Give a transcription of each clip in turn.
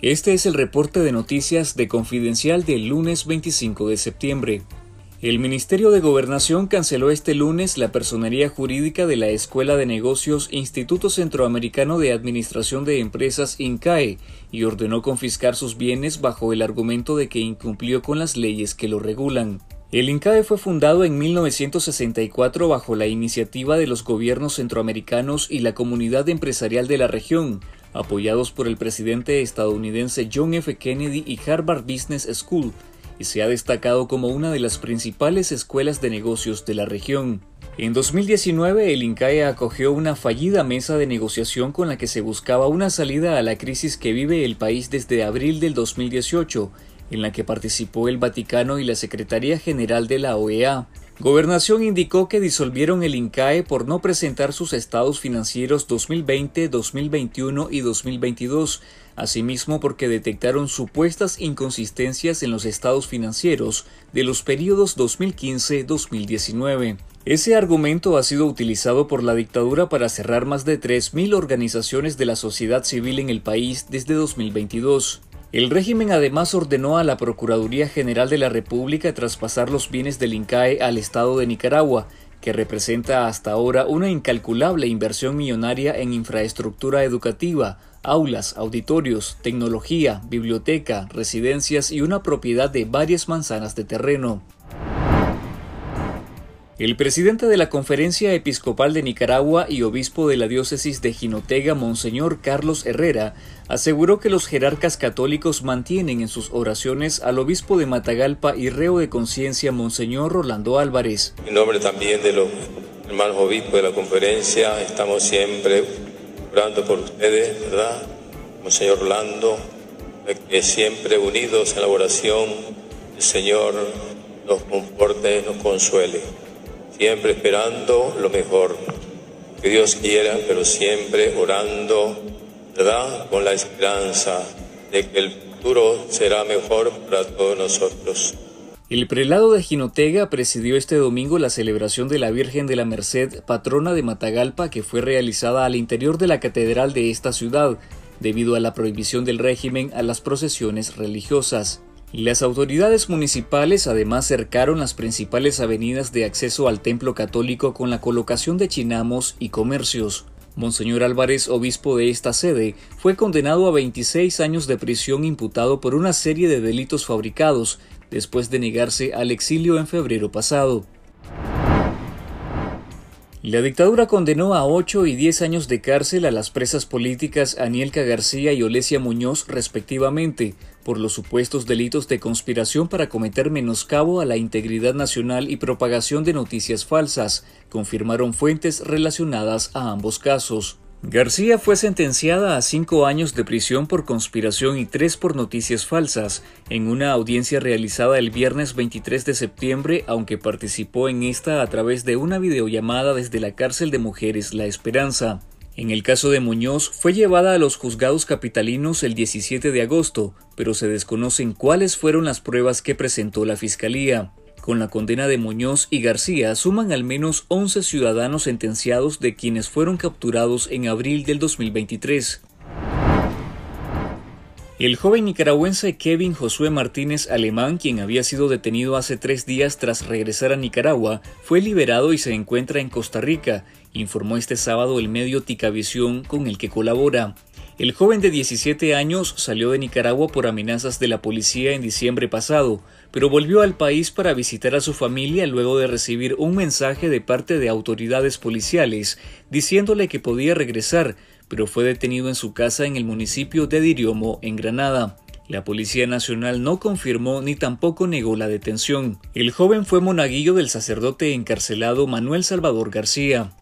Este es el reporte de noticias de Confidencial del lunes 25 de septiembre. El Ministerio de Gobernación canceló este lunes la personería jurídica de la Escuela de Negocios Instituto Centroamericano de Administración de Empresas INCAE y ordenó confiscar sus bienes bajo el argumento de que incumplió con las leyes que lo regulan. El INCAE fue fundado en 1964 bajo la iniciativa de los gobiernos centroamericanos y la comunidad empresarial de la región, apoyados por el presidente estadounidense John F. Kennedy y Harvard Business School, y se ha destacado como una de las principales escuelas de negocios de la región. En 2019, el INCAE acogió una fallida mesa de negociación con la que se buscaba una salida a la crisis que vive el país desde abril del 2018, en la que participó el Vaticano y la Secretaría General de la OEA. Gobernación indicó que disolvieron el INCAE por no presentar sus estados financieros 2020, 2021 y 2022, asimismo porque detectaron supuestas inconsistencias en los estados financieros de los periodos 2015-2019. Ese argumento ha sido utilizado por la dictadura para cerrar más de 3.000 organizaciones de la sociedad civil en el país desde 2022. El régimen además ordenó a la Procuraduría General de la República traspasar los bienes del INCAE al Estado de Nicaragua, que representa hasta ahora una incalculable inversión millonaria en infraestructura educativa, aulas, auditorios, tecnología, biblioteca, residencias y una propiedad de varias manzanas de terreno. El presidente de la Conferencia Episcopal de Nicaragua y obispo de la diócesis de Jinotega, Monseñor Carlos Herrera, aseguró que los jerarcas católicos mantienen en sus oraciones al obispo de Matagalpa y reo de conciencia, Monseñor Rolando Álvarez. En nombre también de los hermanos obispos de la conferencia, estamos siempre orando por ustedes, ¿verdad? Monseñor Rolando, que siempre unidos en la oración, el Señor nos comporte, nos consuele siempre esperando lo mejor. Que Dios quiera, pero siempre orando, ¿verdad? Con la esperanza de que el futuro será mejor para todos nosotros. El prelado de Jinotega presidió este domingo la celebración de la Virgen de la Merced, patrona de Matagalpa, que fue realizada al interior de la catedral de esta ciudad, debido a la prohibición del régimen a las procesiones religiosas. Las autoridades municipales además cercaron las principales avenidas de acceso al templo católico con la colocación de chinamos y comercios. Monseñor Álvarez, obispo de esta sede, fue condenado a 26 años de prisión imputado por una serie de delitos fabricados, después de negarse al exilio en febrero pasado. La dictadura condenó a 8 y 10 años de cárcel a las presas políticas Anielka García y Olesia Muñoz respectivamente por los supuestos delitos de conspiración para cometer menoscabo a la integridad nacional y propagación de noticias falsas, confirmaron fuentes relacionadas a ambos casos. García fue sentenciada a cinco años de prisión por conspiración y tres por noticias falsas en una audiencia realizada el viernes 23 de septiembre, aunque participó en esta a través de una videollamada desde la cárcel de mujeres La Esperanza. En el caso de Muñoz, fue llevada a los juzgados capitalinos el 17 de agosto, pero se desconocen cuáles fueron las pruebas que presentó la Fiscalía. Con la condena de Muñoz y García suman al menos 11 ciudadanos sentenciados de quienes fueron capturados en abril del 2023. El joven nicaragüense Kevin Josué Martínez Alemán, quien había sido detenido hace tres días tras regresar a Nicaragua, fue liberado y se encuentra en Costa Rica, informó este sábado el medio Ticavisión con el que colabora. El joven de 17 años salió de Nicaragua por amenazas de la policía en diciembre pasado, pero volvió al país para visitar a su familia luego de recibir un mensaje de parte de autoridades policiales diciéndole que podía regresar, pero fue detenido en su casa en el municipio de Diriomo, en Granada. La Policía Nacional no confirmó ni tampoco negó la detención. El joven fue monaguillo del sacerdote encarcelado Manuel Salvador García.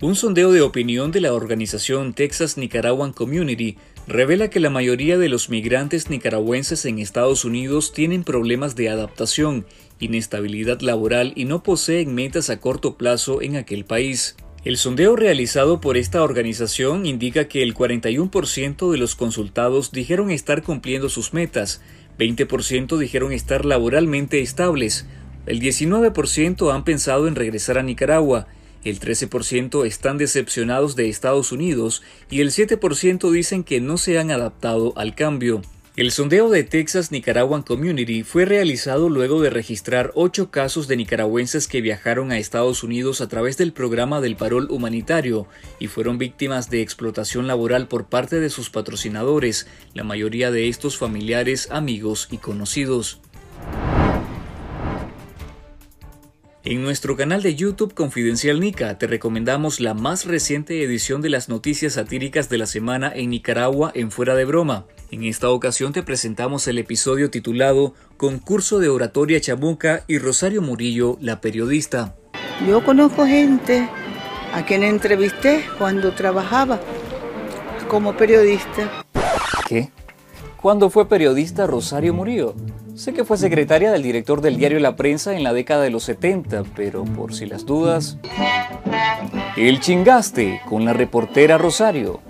Un sondeo de opinión de la organización Texas Nicaraguan Community revela que la mayoría de los migrantes nicaragüenses en Estados Unidos tienen problemas de adaptación, inestabilidad laboral y no poseen metas a corto plazo en aquel país. El sondeo realizado por esta organización indica que el 41% de los consultados dijeron estar cumpliendo sus metas, 20% dijeron estar laboralmente estables, el 19% han pensado en regresar a Nicaragua, el 13% están decepcionados de Estados Unidos y el 7% dicen que no se han adaptado al cambio. El sondeo de Texas Nicaraguan Community fue realizado luego de registrar ocho casos de nicaragüenses que viajaron a Estados Unidos a través del programa del parol humanitario y fueron víctimas de explotación laboral por parte de sus patrocinadores, la mayoría de estos familiares, amigos y conocidos. En nuestro canal de YouTube Confidencial Nica te recomendamos la más reciente edición de las noticias satíricas de la semana en Nicaragua en Fuera de Broma. En esta ocasión te presentamos el episodio titulado Concurso de Oratoria Chamuca y Rosario Murillo, la periodista. Yo conozco gente a quien entrevisté cuando trabajaba como periodista. ¿Qué? ¿Cuándo fue periodista Rosario Murillo? Sé que fue secretaria del director del diario La Prensa en la década de los 70, pero por si las dudas... El chingaste con la reportera Rosario.